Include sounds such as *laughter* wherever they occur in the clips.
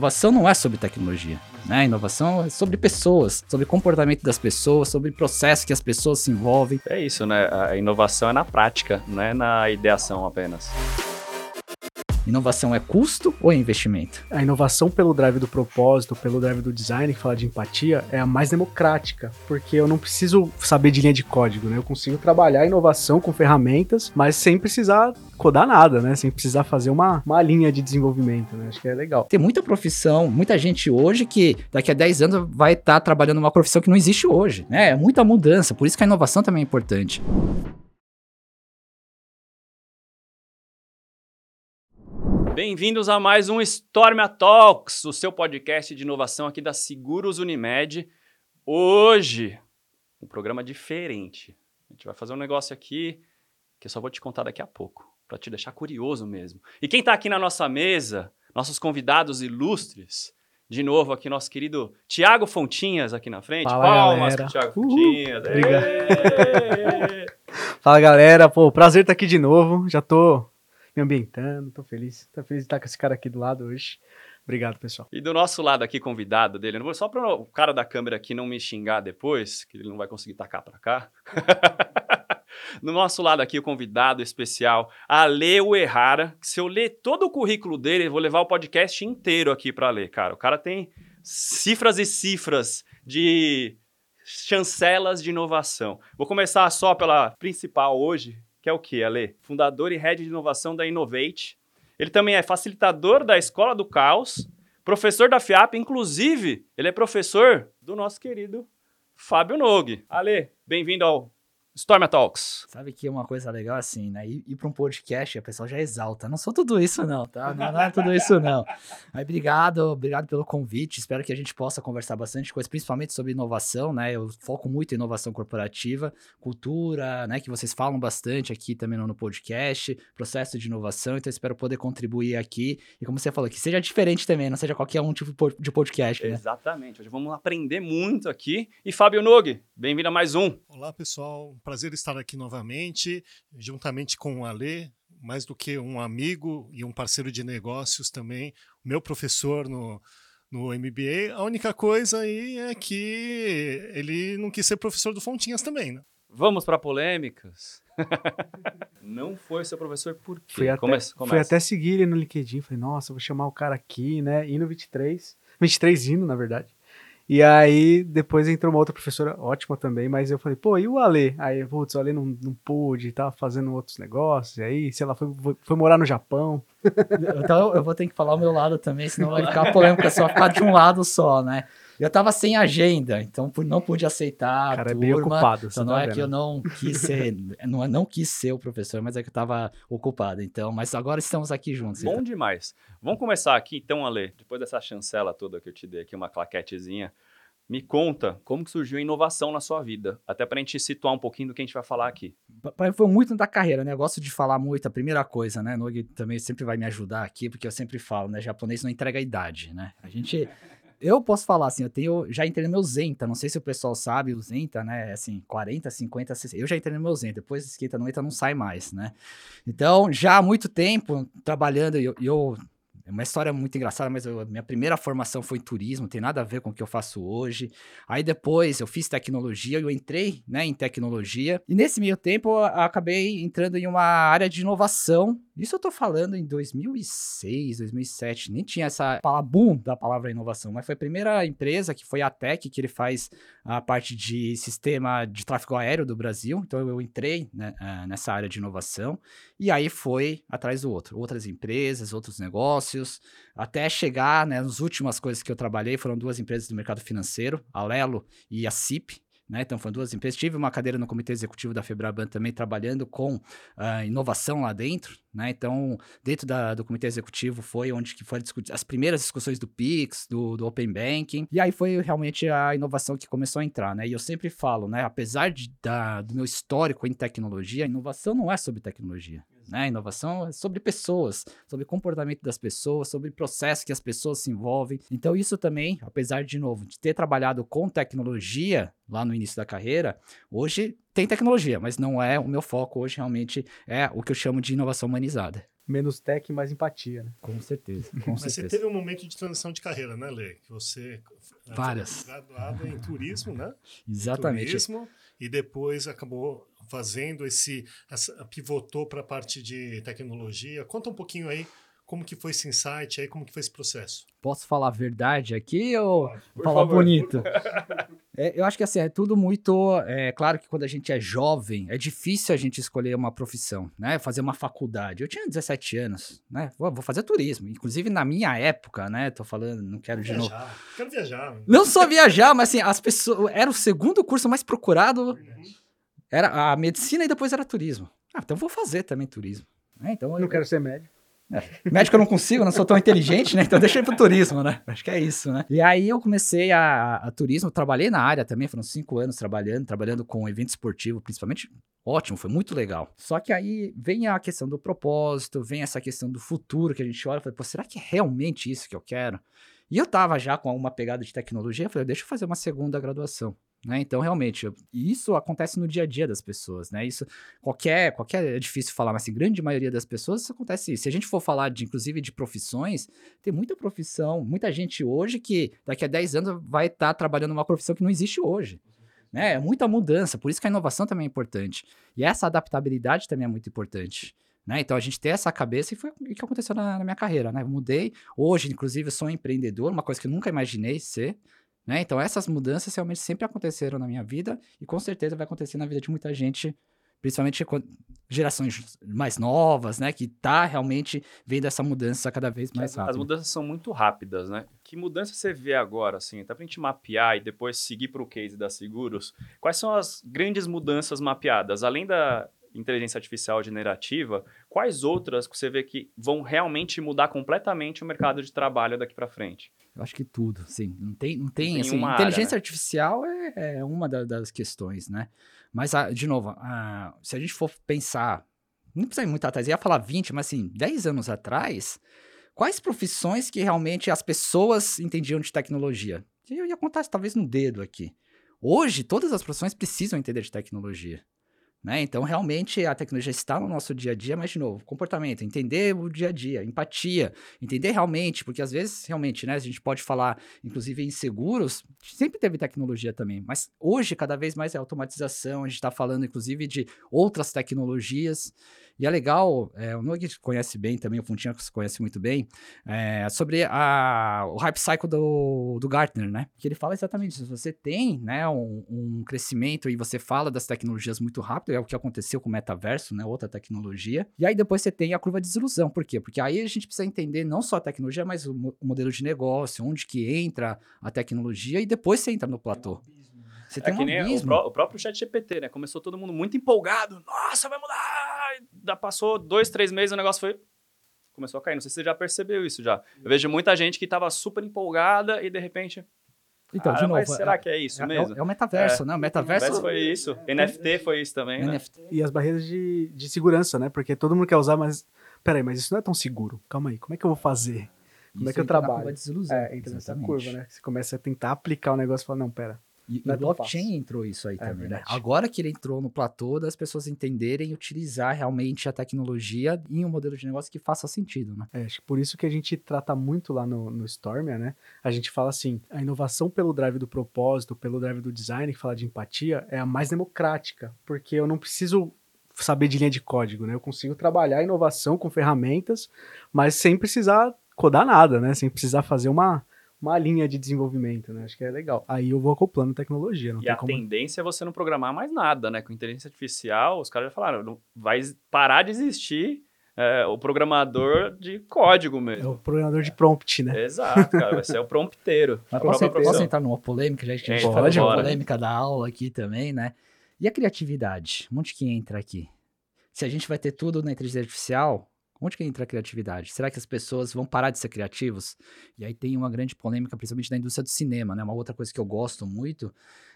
inovação não é sobre tecnologia. Né? Inovação é sobre pessoas, sobre comportamento das pessoas, sobre processo que as pessoas se envolvem. É isso, né? A inovação é na prática, não é na ideação apenas. Inovação é custo ou é investimento? A inovação pelo drive do propósito, pelo drive do design, que fala de empatia, é a mais democrática, porque eu não preciso saber de linha de código, né? Eu consigo trabalhar a inovação com ferramentas, mas sem precisar codar nada, né? Sem precisar fazer uma, uma linha de desenvolvimento, né? Acho que é legal. Tem muita profissão, muita gente hoje que daqui a 10 anos vai estar tá trabalhando uma profissão que não existe hoje, né? É muita mudança, por isso que a inovação também é importante. Bem-vindos a mais um Stormia Talks, o seu podcast de inovação aqui da Seguros Unimed. Hoje, um programa diferente. A gente vai fazer um negócio aqui que eu só vou te contar daqui a pouco, para te deixar curioso mesmo. E quem está aqui na nossa mesa, nossos convidados ilustres, de novo aqui nosso querido Tiago Fontinhas aqui na frente. Fala, Palmas Tiago Fontinhas. Obrigado. *laughs* Fala galera, pô, prazer estar aqui de novo. Já tô me ambientando, tô feliz. Tô feliz de estar com esse cara aqui do lado hoje. Obrigado, pessoal. E do nosso lado aqui, convidado dele, vou só para o cara da câmera aqui não me xingar depois, que ele não vai conseguir tacar para cá. *laughs* no nosso lado aqui, o convidado especial, Aleu Errara, se eu ler todo o currículo dele, eu vou levar o podcast inteiro aqui para ler, cara. O cara tem cifras e cifras de chancelas de inovação. Vou começar só pela principal hoje, que é o que, Ale? Fundador e head de inovação da Innovate. Ele também é facilitador da Escola do Caos, professor da FIAP, inclusive, ele é professor do nosso querido Fábio Nogue. Ale, bem-vindo ao Storm Talks. Sabe que uma coisa legal assim, né? Ir, ir para um podcast, a pessoa já exalta. Não sou tudo isso, não, tá? Não, não, é tudo isso, não. Mas obrigado, obrigado pelo convite. Espero que a gente possa conversar bastante coisa, principalmente sobre inovação, né? Eu foco muito em inovação corporativa, cultura, né? Que vocês falam bastante aqui também no podcast, processo de inovação. Então, espero poder contribuir aqui. E como você falou, que seja diferente também, não seja qualquer um tipo de podcast. Né? Exatamente. Hoje vamos aprender muito aqui. E Fábio Nogue, bem-vindo a mais um. Olá, pessoal prazer estar aqui novamente, juntamente com o Alê, mais do que um amigo e um parceiro de negócios também, meu professor no, no MBA. A única coisa aí é que ele não quis ser professor do Fontinhas também, né? Vamos para polêmicas. *laughs* não foi seu professor por quê? Fui até, começa, começa. Fui até seguir ele no LinkedIn, falei, nossa, vou chamar o cara aqui, né? Hino 23, 23 hino, na verdade. E aí, depois entrou uma outra professora ótima também, mas eu falei, pô, e o Ale? Aí, putz, o Ale não, não pôde, tava fazendo outros negócios, aí, sei lá, foi, foi, foi morar no Japão. Então eu vou ter que falar o meu lado também, senão vai ficar polêmica só ficar de um lado só, né? Eu tava sem agenda, então não pude aceitar. Cara, é bem ocupado. Então não tá é vendo. que eu não quis ser, *laughs* não, não quis ser o professor, mas é que eu tava ocupado. Então, mas agora estamos aqui juntos. Bom então. demais. Vamos começar aqui, então, Ale, depois dessa chancela toda que eu te dei aqui, uma claquetezinha. Me conta como que surgiu a inovação na sua vida, até para a gente situar um pouquinho do que a gente vai falar aqui. Foi muito da carreira, né? Eu gosto de falar muito, a primeira coisa, né? Nogi também sempre vai me ajudar aqui, porque eu sempre falo, né? Japonês não entrega a idade, né? A gente eu posso falar assim, eu tenho, já entrei no meu Zenta, não sei se o pessoal sabe, o Zenta, né, assim, 40, 50, 60, eu já entrei no meu Zenta, depois esquenta não entra, não sai mais, né. Então, já há muito tempo trabalhando, eu, eu é uma história muito engraçada, mas eu, minha primeira formação foi em turismo, tem nada a ver com o que eu faço hoje. Aí depois eu fiz tecnologia, eu entrei né, em tecnologia. E nesse meio tempo eu acabei entrando em uma área de inovação. Isso eu tô falando em 2006, 2007. Nem tinha essa palavra boom da palavra inovação, mas foi a primeira empresa que foi a Tech, que ele faz a parte de sistema de tráfego aéreo do Brasil. Então eu entrei né, nessa área de inovação. E aí foi atrás do outro. Outras empresas, outros negócios até chegar, né, nas últimas coisas que eu trabalhei, foram duas empresas do mercado financeiro, a Lelo e a CIP, né? Então foram duas empresas. Tive uma cadeira no comitê executivo da Febraban também trabalhando com uh, inovação lá dentro, né? Então dentro da, do comitê executivo foi onde que foram as primeiras discussões do Pix, do, do Open Banking e aí foi realmente a inovação que começou a entrar, né? E eu sempre falo, né? Apesar de, da, do meu histórico em tecnologia, a inovação não é sobre tecnologia. Né? Inovação é sobre pessoas, sobre comportamento das pessoas, sobre processo que as pessoas se envolvem. Então, isso também, apesar de novo, de ter trabalhado com tecnologia lá no início da carreira, hoje tem tecnologia, mas não é o meu foco hoje, realmente é o que eu chamo de inovação humanizada. Menos tech e mais empatia, né? Com certeza, *laughs* com Mas você certeza. teve um momento de transição de carreira, né, Lê? Que você eh, Várias. graduado em turismo, né? Exatamente. Turismo, e depois acabou fazendo esse, essa, pivotou para a parte de tecnologia. Conta um pouquinho aí como que foi esse insight aí, como que foi esse processo. Posso falar a verdade aqui ou Por falar favor. bonito? *laughs* É, eu acho que assim, é tudo muito. É claro que quando a gente é jovem, é difícil a gente escolher uma profissão, né? Fazer uma faculdade. Eu tinha 17 anos, né? Vou, vou fazer turismo. Inclusive, na minha época, né? Tô falando, não quero de novo. Viajar. Quero viajar. Não só viajar, mas assim, as pessoas. Era o segundo curso mais procurado. Era a medicina e depois era turismo. Ah, então vou fazer também turismo. É, então Não quero ser médico. Médico eu não consigo, não sou tão inteligente, né? Então deixa eu pro turismo, né? Acho que é isso, né? E aí eu comecei a, a turismo, trabalhei na área também, foram cinco anos trabalhando, trabalhando com evento esportivo, principalmente. Ótimo, foi muito legal. Só que aí vem a questão do propósito, vem essa questão do futuro que a gente olha e fala, pô, será que é realmente isso que eu quero? E eu tava já com uma pegada de tecnologia, eu falei, deixa eu fazer uma segunda graduação. Né? Então, realmente, isso acontece no dia a dia das pessoas, né? Isso, qualquer, qualquer, é difícil falar, mas assim, grande maioria das pessoas isso acontece isso. Se a gente for falar, de, inclusive, de profissões, tem muita profissão, muita gente hoje que daqui a 10 anos vai estar trabalhando uma profissão que não existe hoje. Né? É muita mudança, por isso que a inovação também é importante. E essa adaptabilidade também é muito importante. Né? Então a gente ter essa cabeça e foi o que aconteceu na, na minha carreira, né? Eu mudei. Hoje, inclusive, eu sou um empreendedor, uma coisa que eu nunca imaginei ser. Né? Então essas mudanças realmente sempre aconteceram na minha vida e com certeza vai acontecer na vida de muita gente, principalmente gerações mais novas, né? Que tá realmente vendo essa mudança cada vez mais As, as mudanças são muito rápidas, né? Que mudança você vê agora, assim, até pra gente mapear e depois seguir pro case da Seguros? Quais são as grandes mudanças mapeadas? Além da inteligência artificial generativa, quais outras que você vê que vão realmente mudar completamente o mercado de trabalho daqui para frente? Eu acho que tudo, sim. Não tem, não tem, tem assim, uma área, inteligência né? artificial é, é uma da- das questões, né? Mas, ah, de novo, ah, se a gente for pensar, não precisa ir muito atrás, eu ia falar 20, mas assim, 10 anos atrás, quais profissões que realmente as pessoas entendiam de tecnologia? Eu ia contar talvez no dedo aqui. Hoje, todas as profissões precisam entender de tecnologia. Né? Então, realmente, a tecnologia está no nosso dia a dia, mas, de novo, comportamento, entender o dia a dia, empatia, entender realmente, porque às vezes, realmente, né, a gente pode falar, inclusive em seguros, sempre teve tecnologia também, mas hoje, cada vez mais é automatização, a gente está falando, inclusive, de outras tecnologias, e é legal, é, o Nogue conhece bem também, o Fontinha conhece muito bem, é, sobre a, o hype cycle do, do Gartner, né? Que ele fala exatamente isso. Você tem né, um, um crescimento e você fala das tecnologias muito rápido, é o que aconteceu com o metaverso, né? Outra tecnologia. E aí depois você tem a curva de desilusão. Por quê? Porque aí a gente precisa entender não só a tecnologia, mas o, o modelo de negócio, onde que entra a tecnologia e depois você entra no platô. Você É tem que um o, pró- o próprio chat GPT, né? Começou todo mundo muito empolgado. Nossa, vai mudar! E Da passou dois, três meses, o negócio foi... Começou a cair. Não sei se você já percebeu isso já. Eu vejo muita gente que tava super empolgada e de repente... Então, "Ah, de novo, será é, que é isso é- mesmo? é o metaverso, É. né? O Metaverso metaverso... foi isso. NFT foi isso também, né? NFT. E as barreiras de, de segurança, né? Porque todo mundo quer usar, mas. Peraí, mas isso não é tão seguro. Calma aí, como é que eu vou fazer? Como é Isso que eu entra na trabalho? curva de desilusão. É, entra nessa Exatamente. curva, né? Você começa a tentar aplicar o negócio e fala, não, pera. E Não o é blockchain entrou isso aí É também, né? verdade. Agora que ele entrou no platô das pessoas entenderem e utilizar realmente a tecnologia em um modelo de negócio que faça sentido, né? É, acho que por isso que a gente trata muito lá no, no Stormia, né? A gente fala assim, a inovação pelo drive do propósito, pelo drive do design, que fala de empatia, é a mais democrática, porque eu não preciso saber de linha de código, né? Eu consigo trabalhar a inovação com ferramentas, mas sem precisar codar nada, né? Sem precisar fazer uma, uma linha de desenvolvimento, né? Acho que é legal. Aí eu vou acoplando tecnologia, não E tem a como... tendência é você não programar mais nada, né? Com inteligência artificial, os caras já falaram, não- vai parar de existir é, o programador de código É mesmo. o programador de prompt, né? Exato, cara, vai ser o *laughs* prompteiro. Mas posso, posso entrar numa polêmica, já que a gente falou de uma polêmica da aula aqui também, né? E a criatividade? Onde que entra aqui? Se a gente vai ter tudo na inteligência artificial, onde que entra a criatividade? Será que as pessoas vão parar de ser criativos? E aí tem uma grande polêmica, principalmente na indústria do cinema, né? Uma outra coisa que eu gosto muito,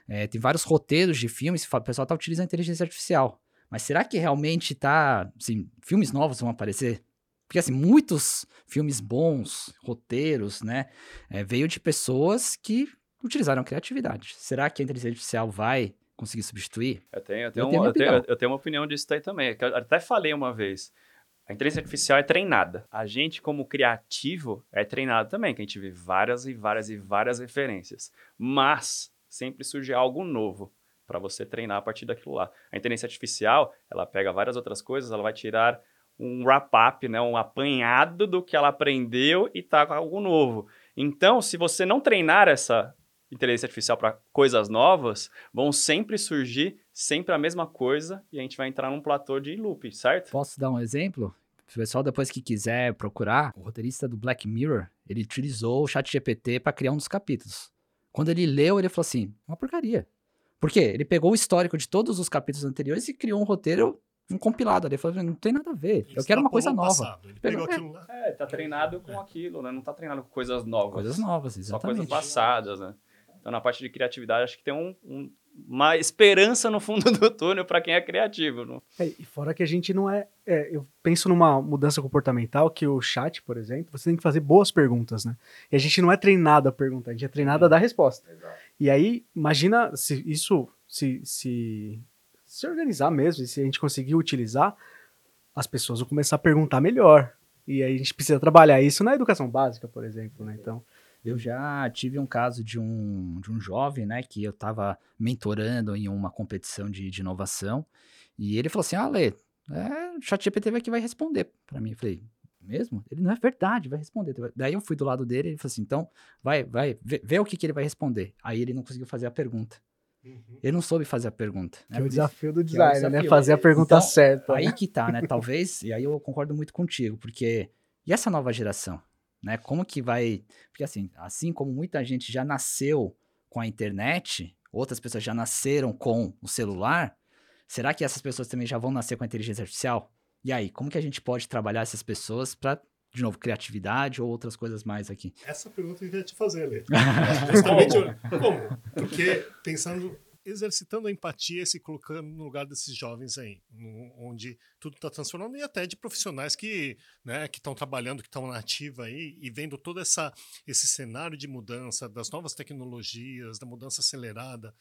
é, tem vários roteiros de filmes, que o pessoal tá utilizando a inteligência artificial. Mas será que realmente tá, assim, filmes novos vão aparecer? Porque, assim, muitos filmes bons, roteiros, né? é, veio de pessoas que utilizaram a criatividade. Será que a inteligência artificial vai conseguir substituir? Eu tenho, eu tenho, Eu tenho eu tenho, opinião. eu tenho uma opinião disso aí também. eu até falei uma vez. A inteligência artificial é treinada. A gente, como criativo, é treinado também, que a gente vê várias e várias e várias referências. Mas sempre surge algo novo para você treinar a partir daquilo lá. A inteligência artificial, ela pega várias outras coisas, ela vai tirar um wrap-up, né, um apanhado do que ela aprendeu e tá com algo novo. Então, se você não treinar essa inteligência artificial para coisas novas, vão sempre surgir sempre a mesma coisa e a gente vai entrar num platô de loop, certo? Posso dar um exemplo? O pessoal, depois que quiser procurar, o roteirista do Black Mirror, ele utilizou o chat GPT para criar um dos capítulos. Quando ele leu, ele falou assim, uma porcaria. Por quê? Ele pegou o histórico de todos os capítulos anteriores e criou um roteiro um compilado ali. Ele falou, não tem nada a ver. Ele eu quero uma coisa nova. passado, Ele Pegou- pegou aquilo lá. É, tá treinado com aquilo, né? Não tá treinado com coisas novas. Coisas novas, Só exatamente. coisas passadas, né? Então, na parte de criatividade, acho que tem um- um- uma esperança no fundo *laughs* do túnel para quem é criativo. não? É, e fora que a gente não é, é, Eu penso numa mudança comportamental que o chat, por exemplo, você tem que fazer boas perguntas, né? E a gente não é treinado a perguntar, a gente é treinado a dar resposta. E aí, imagina se isso se, se, se organizar mesmo, e se a gente conseguir utilizar, as pessoas vão começar a perguntar melhor. E aí a gente precisa trabalhar isso na educação básica, por exemplo, né? Então, Eu já tive um caso de um, de um jovem, né, que eu estava mentorando em uma competição de, de inovação, e ele falou assim, ah, Lê, é, o ChatGPT vai que vai responder para mim. Eu falei, mesmo? Ele não é verdade, vai responder. Daí eu fui do lado dele, ele falou assim, então, vai, vai, vê, vê o que, que ele vai responder. Aí ele não conseguiu fazer a pergunta. Ele não soube fazer a pergunta. né? que é o desafio do é designer, né? desafio. Fazer a pergunta Então, certa. Aí que tá, né? Talvez, e aí eu concordo muito contigo, porque e essa nova geração, né? Como que vai. Porque assim, assim como muita gente já nasceu com a internet, outras pessoas já nasceram com o celular, será que essas pessoas também já vão nascer com a inteligência artificial? E aí, como que a gente pode trabalhar essas pessoas para, de novo, criatividade ou outras coisas mais aqui? Essa pergunta que eu queria te fazer, Lê. *laughs* Justamente como? Porque pensando, exercitando a empatia e se colocando no lugar desses jovens aí, no- onde tudo está transformando, e até de profissionais que né, estão trabalhando, que estão na ativa aí, e vendo todo essa, esse cenário de mudança, das novas tecnologias, da mudança acelerada.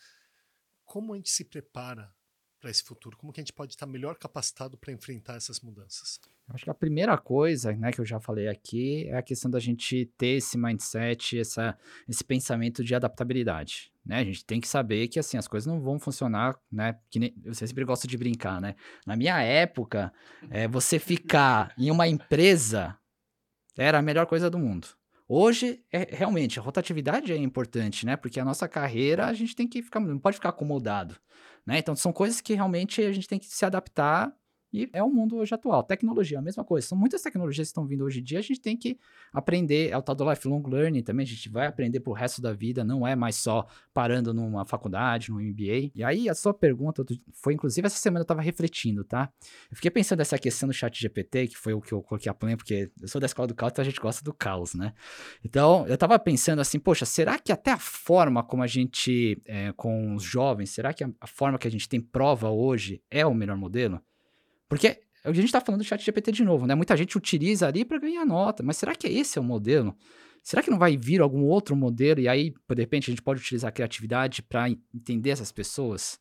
Como a gente se prepara para esse futuro? Como que a gente pode estar melhor capacitado para enfrentar essas mudanças? Acho que a primeira coisa, né, que eu já falei aqui, é a questão da gente ter esse mindset, essa, esse pensamento de adaptabilidade, né? A gente tem que saber que, assim, as coisas não vão funcionar, né? Que nem, eu sempre gosto de brincar, né? Na minha época, é, você ficar em uma empresa era a melhor coisa do mundo. Hoje, é, realmente, a rotatividade é importante, né? Porque a nossa carreira, a gente tem que ficar, não pode ficar acomodado, né? Então, são coisas que realmente a gente tem que se adaptar e é o mundo hoje atual. Tecnologia, a mesma coisa. São muitas tecnologias que estão vindo hoje em dia, a gente tem que aprender. É o tal do lifelong learning também, a gente vai aprender pro resto da vida, não é mais só parando numa faculdade, num MBA. E aí, a sua pergunta foi, inclusive, essa semana eu tava refletindo, tá? Eu fiquei pensando nessa questão do chat GPT, que foi o que eu coloquei a plan, porque eu sou da escola do caos, então a gente gosta do caos, né? Então, eu tava pensando assim, poxa, será que até a forma como a gente, é, com os jovens, será que a, a forma que a gente tem prova hoje é o melhor modelo? Porque a gente tá falando do chat GPT de novo, né? Muita gente utiliza ali para ganhar nota, mas será que esse é o modelo? Será que não vai vir algum outro modelo e aí, de repente, a gente pode utilizar a criatividade para entender essas pessoas?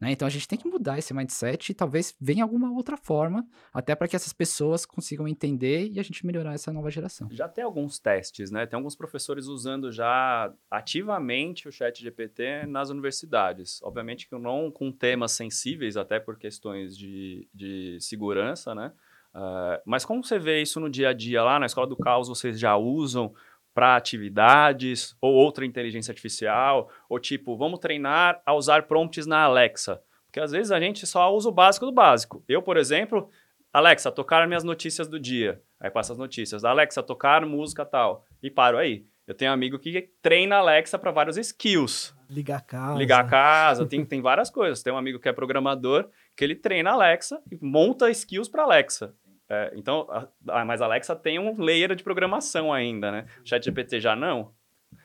Né? Então a gente tem que mudar esse mindset e talvez venha alguma outra forma, até para que essas pessoas consigam entender e a gente melhorar essa nova geração. Já tem alguns testes, né? Tem alguns professores usando já ativamente o chat GPT nas universidades. Obviamente que não com temas sensíveis, até por questões de, de segurança, né? Ah, mas como você vê isso no dia a dia lá na Escola do Caos, vocês já usam para atividades ou outra inteligência artificial? Ou tipo, vamos treinar a usar prompts na Alexa? Porque às vezes a gente só usa o básico do básico. Eu, por exemplo, Alexa, tocar minhas notícias do dia. Aí passa as notícias. Alexa, tocar música tal. E paro aí. Eu tenho um amigo que treina a Alexa para vários skills. Ligar a casa. Ligar a casa, tem, tem várias coisas. Tem um amigo que é programador, que ele treina a Alexa e monta skills para Alexa. É, então, a, mas a Alexa tem um layer de programação ainda, né? ChatGPT já não.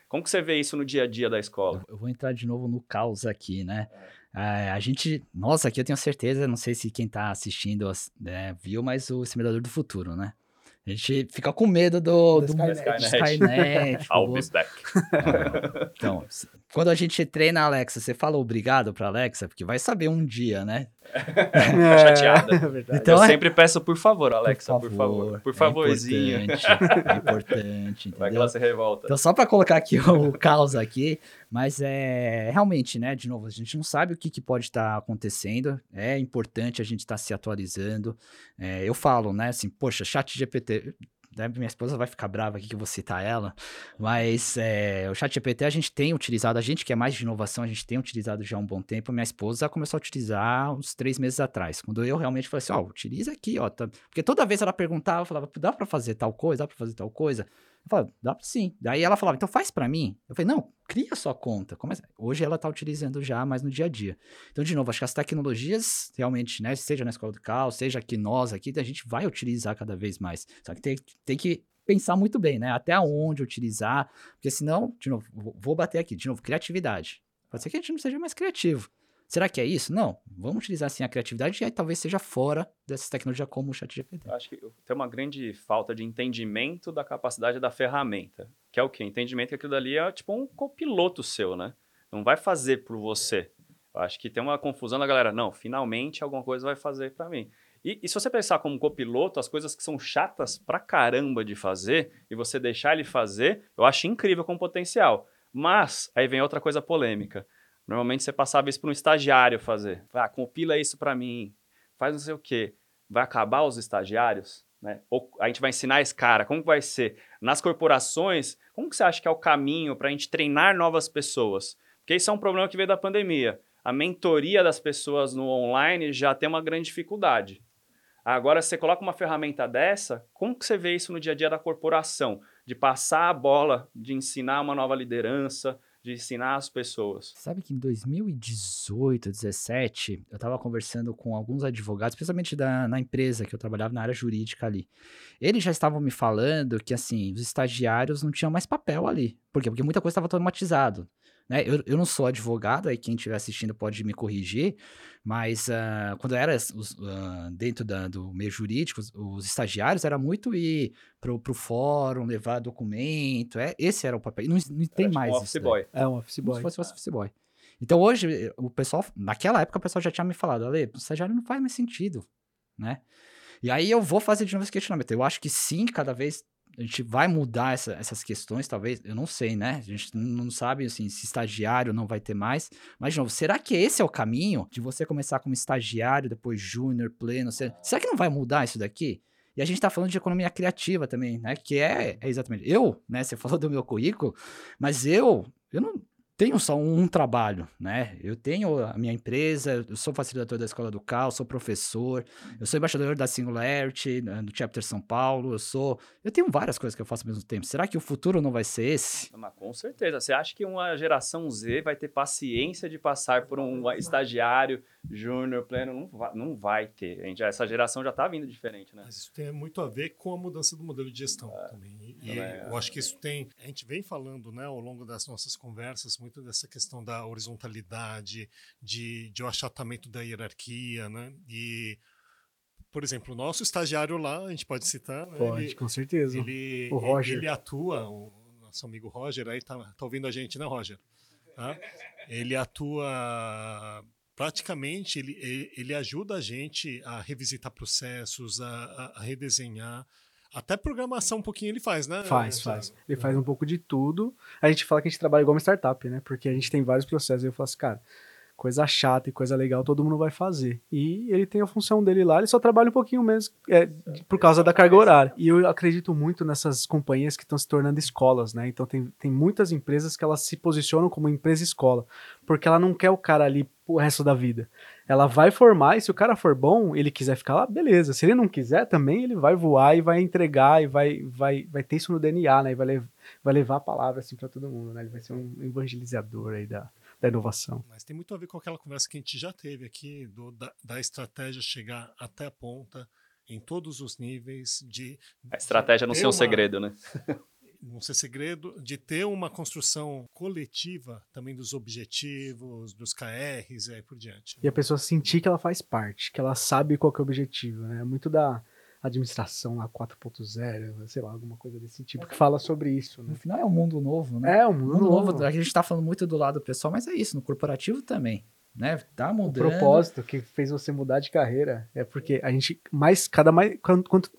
Como que você vê isso no dia a dia da escola? Eu, vou entrar de novo no caos aqui, né? É, a gente, nossa, aqui eu tenho certeza, não sei se quem tá assistindo né, viu, mas o Simulador do Futuro, né? A gente fica com medo do, Do do Skynet. Skynet, *laughs* I'll pô, be back. *laughs* Então, quando a gente treina a Alexa, você fala obrigado pra Alexa, porque vai saber um dia, né? *laughs* É, chateada. é. Então eu é- sempre peço por favor, Alexa, por favor. favor, Por é favorzinho. importante, é importante, *laughs* Vai que ela se revolta. Então, só para colocar aqui *laughs* o caos aqui, mas é realmente, né? De novo, a gente não sabe o que, que pode estar acontecendo. É importante a gente estar se atualizando. É, eu falo, né? Assim, poxa, chat GPT. Né, Minha esposa vai ficar brava aqui que eu vou citar ela, mas é, o chat GPT a gente tem utilizado, a gente que é mais de inovação, a gente tem utilizado já há um bom tempo. Minha esposa começou a utilizar uns três meses atrás, quando eu realmente falei assim: ó, utiliza aqui, ó. tá- Porque toda vez ela perguntava, eu falava, dá pra fazer tal coisa, dá pra fazer tal coisa. Eu falava, dá pra sim. Daí ela falava, então faz pra mim. Eu falei, não, cria sua conta. Começa... Hoje ela tá utilizando já mais no dia a dia. Então, de novo, acho que as tecnologias realmente, né, seja na escola do cal, seja aqui nós aqui, a gente vai utilizar cada vez mais. Só que tem, tem que pensar muito bem, né? Até onde utilizar, porque senão, de novo, vou bater aqui, de novo, criatividade. Pode ser que a gente não seja mais criativo. Será que é isso? Não. Vamos utilizar sim a criatividade e aí talvez seja fora dessas tecnologias como o ChatGPT. Acho que tem uma grande falta de entendimento da capacidade da ferramenta. Que é o quê? Entendimento que aquilo dali é tipo um copiloto seu, né? Não vai fazer por você. Acho que tem uma confusão da galera. Não, finalmente alguma coisa vai fazer para mim. E, e se você pensar como copiloto, as coisas que são chatas pra caramba de fazer e você deixar ele fazer, eu acho incrível com potencial. Mas, aí vem outra coisa polêmica. Normalmente você passava isso para um estagiário fazer. Ah, compila isso para mim, faz não sei o quê. Vai acabar os estagiários? Né? Ou a gente vai ensinar esse cara, como vai ser? Nas corporações, como que você acha que é o caminho para a gente treinar novas pessoas? Porque isso é um problema que veio da pandemia. A mentoria das pessoas no online já tem uma grande dificuldade. Agora, você coloca uma ferramenta dessa, como que você vê isso no dia a dia da corporação? De passar a bola, de ensinar uma nova liderança, de ensinar as pessoas. Sabe que em 2018, 17, eu estava conversando com alguns advogados, especialmente da, na empresa que eu trabalhava na área jurídica ali. Eles já estavam me falando que, assim, os estagiários não tinham mais papel ali. Por quê? Porque muita coisa estava automatizado. Né? Eu, eu não sou advogado, aí quem estiver assistindo pode me corrigir, mas ah, quando eu era os- ah, dentro da- do meio jurídico, os, os estagiários era muito ir pro, pro fórum, levar documento, é, esse era o papel. E não, não tem tipo mais um isso. office daí. boy. É um office Como boy. se fosse o office boy. Então hoje, o pessoal, naquela época, o pessoal já tinha me falado, Ale, o estagiário não faz mais sentido, né? E aí eu vou fazer de novo esse questionamento. Eu acho que sim, cada vez a gente vai mudar essa- essas questões, talvez, eu não sei, né? A gente não sabe, assim, se estagiário não vai ter mais. Mas, de novo, será que esse é o caminho de você começar como estagiário, depois júnior, pleno? Será, será que não vai mudar isso daqui? E a gente tá falando de economia criativa também, né? Que é, é exatamente. Eu, né? Você *laughs* falou do meu currículo, mas eu, eu não tenho só um, trabalho, né? Eu tenho a minha empresa, eu sou facilitador da Escola do Cal, sou professor, eu sou embaixador da Singularity, né, do Chapter São Paulo, eu sou... Eu tenho várias coisas que eu faço ao mesmo tempo. Será que o futuro não vai ser esse? Mas com certeza. Você acha que uma geração Z vai ter paciência de passar por um estagiário, júnior, pleno? Não vai, não vai ter. Gente, essa geração já está vindo diferente, né? Mas isso tem muito a ver com a mudança do modelo de gestão também. E é. eu acho que isso tem. A gente vem falando né, ao longo das nossas conversas muito dessa questão da horizontalidade, de, de o achatamento da hierarquia, né? E, por exemplo, o nosso estagiário lá, a gente pode citar, né, Pode, ele, com certeza. ele, O Roger. ele atua, o nosso amigo Roger aí tá, tá ouvindo a gente, né, Roger? Tá? Ele atua praticamente, ele, ele, ajuda a gente a revisitar processos, a- a redesenhar. Até programação um pouquinho ele faz, né? Faz, faz. Ele faz um pouco de tudo. A gente fala que a gente trabalha igual uma startup, né? Porque a gente tem vários processos. Eu falo assim, cara, coisa chata e coisa legal todo mundo vai fazer. E ele tem a função dele lá, ele só trabalha um pouquinho mesmo é, por causa da carga horária. E eu acredito muito nessas companhias que estão se tornando escolas, né? Então tem, tem muitas empresas que elas se posicionam como empresa escola, porque ela não quer o cara ali o resto da vida. Ela vai formar e se o cara for bom, ele quiser ficar lá, beleza. Se ele não quiser, também ele vai voar e vai entregar e vai, vai, vai ter isso no DNA, né? E vai, lev vai levar a palavra assim para todo mundo, né? Ele vai ser um evangelizador aí da, da inovação. Mas tem muito a ver com aquela conversa que a gente já teve aqui, do, da, da estratégia chegar até a ponta, em todos os níveis, de. A estratégia não ser um uma- segredo, né? *laughs* não ser segredo, de ter uma construção coletiva também dos objetivos, dos KRs e aí por diante. E a pessoa sentir que ela faz parte, que ela sabe qual que é o objetivo, né? Muito da administração lá 4.0, sei lá, alguma coisa desse tipo, que fala sobre isso, né? No final é um mundo novo, né? É, um O mundo, mundo novo. novo, a gente tá falando muito do lado pessoal, mas é isso, no corporativo também, né? Tá O mudando. propósito que fez você mudar de carreira é porque a gente mais cada mais quanto, quanto-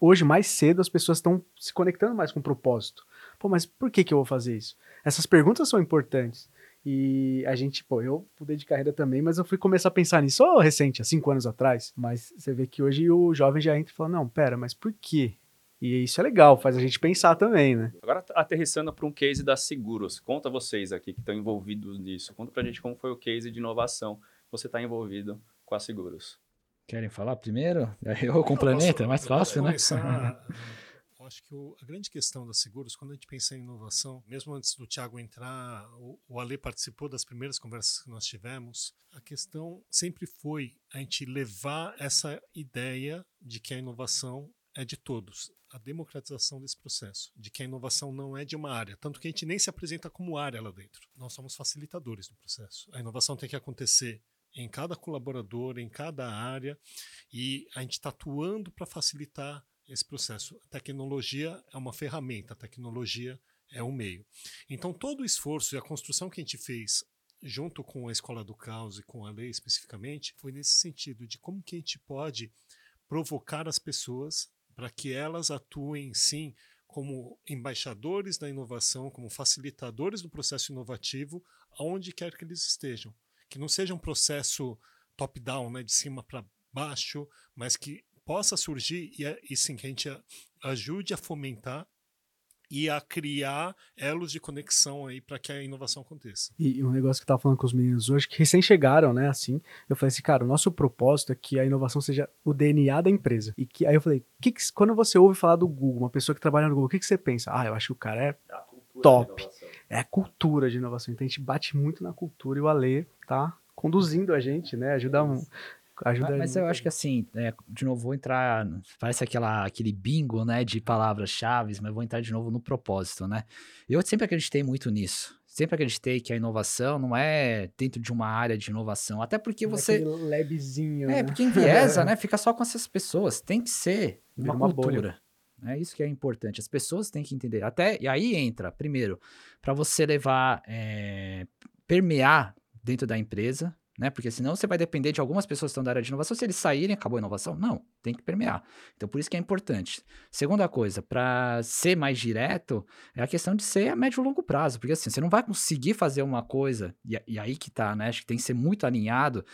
hoje mais cedo as pessoas estão se conectando mais com o propósito. Pô, mas por que que eu vou fazer isso? Essas perguntas são importantes. E a gente, pô, eu mudei de carreira também, mas eu fui começar a pensar nisso só recente, há cinco anos atrás. Mas você vê que hoje o jovem já entra e fala, não, pera, mas por quê? E isso é legal, faz a gente pensar também, né? Agora, aterrissando para um case da Seguros. Conta vocês aqui que estão envolvidos nisso. Conta pra gente como foi o case de inovação que você está envolvido com a Seguros. Querem falar primeiro? *laughs* Eu complemento, é mais fácil, né? *laughs* eu acho que o- a grande questão da Seguros, quando a gente pensa em inovação, mesmo antes do Thiago entrar, o, o Ale participou das primeiras conversas que nós tivemos, a questão sempre foi a gente levar essa ideia de que a inovação é de todos, a democratização desse processo, de que a inovação não é de uma área, tanto que a gente nem se apresenta como área lá dentro. Nós somos facilitadores do processo. A inovação tem que acontecer em cada colaborador, em cada área, e a gente está atuando para facilitar esse processo. A tecnologia é uma ferramenta, a tecnologia é um meio. Então, todo o esforço e a construção que a gente fez junto com a Escola do Caos e com a lei especificamente, foi nesse sentido de como que a gente pode provocar as pessoas para que elas atuem sim como embaixadores da inovação, como facilitadores do processo inovativo, aonde quer que eles estejam. Que não seja um processo top-down, né, de cima para baixo, mas que possa surgir e, é- e sim que a gente ajude a fomentar e a criar elos de conexão aí para que a inovação aconteça. E um negócio que eu tava falando com os meninos hoje, que recém chegaram, né, assim, eu falei assim, cara, o nosso propósito é que a inovação seja o DNA da empresa. E que aí eu falei, que que- quando você ouve falar do Google, uma pessoa que trabalha no Google, o que, que você pensa? Ah, eu acho que o cara é, Top. é a cultura de inovação. Então a gente bate muito na cultura e o Ale tá conduzindo a gente, né, ajuda, um- ajuda Mas, eu acho que assim, é, de novo, vou entrar. Parece aquela, aquele bingo, né, de palavras-chave, mas vou entrar de novo no propósito, né? Eu sempre acreditei muito nisso. Sempre acreditei que a inovação não é dentro de uma área de inovação. Até porque você. Aquele labzinho, É, né? porque enviesa, né? *laughs* Fica só com essas pessoas. Tem que ser Vira uma, uma bolha. cultura. É isso que é importante. As pessoas têm que entender. Até e aí entra, primeiro, para você levar, é, permear dentro da empresa, né? Porque senão você vai depender de algumas pessoas que estão da área de inovação. Se eles saírem, acabou a inovação? Não, tem que permear. Então, por isso que é importante. Segunda coisa, para ser mais direto, é a questão de ser a médio e longo prazo. Porque assim, você não vai conseguir fazer uma coisa, e, e aí que tá, né? Acho que tem que ser muito alinhado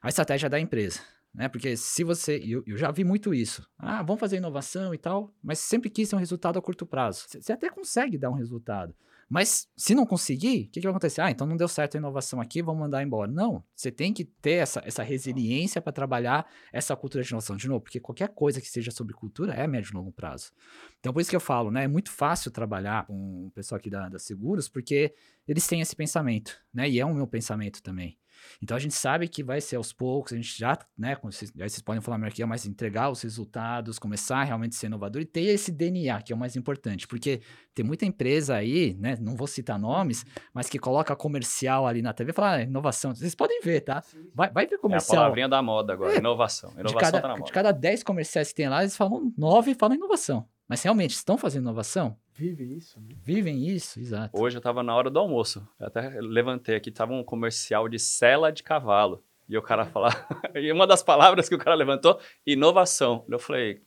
a estratégia da empresa. Né? Porque se você. Eu, eu já vi muito isso. Ah, vamos fazer inovação e tal, mas sempre quis ter um resultado a curto prazo. Você até consegue dar um resultado. Mas se não conseguir, o que, que vai acontecer? Ah, então não deu certo a inovação aqui, vamos mandar embora. Não, você tem que ter essa, essa resiliência para trabalhar essa cultura de inovação. De novo, porque qualquer coisa que seja sobre cultura é médio e longo prazo. Então, por isso que eu falo, né? É muito fácil trabalhar com o pessoal aqui da, da Seguros, porque eles têm esse pensamento, né? E é o meu pensamento também. Então a gente sabe que vai ser aos poucos, a gente já, né, como vocês, aí vocês podem falar melhor que eu, mas entregar os resultados, começar a realmente ser inovador e ter esse DNA, que é o mais importante, porque tem muita empresa aí, né, não vou citar nomes, mas que coloca comercial ali na TV e fala, ah, inovação, vocês podem ver, tá? Vai, vai ver É a comercial. palavrinha da moda agora, É. inovação. de, Inovação cada, tá na de moda. cada 10 comerciais que tem lá, eles falam 9 falam inovação. Mas realmente, estão fazendo inovação? Vive isso, né? Vivem isso, exato. Hoje eu tava na hora do almoço. Eu até levantei aqui, tava um comercial de sela de cavalo. E o cara falava. *laughs* e uma das palavras que o cara levantou, inovação. Eu falei,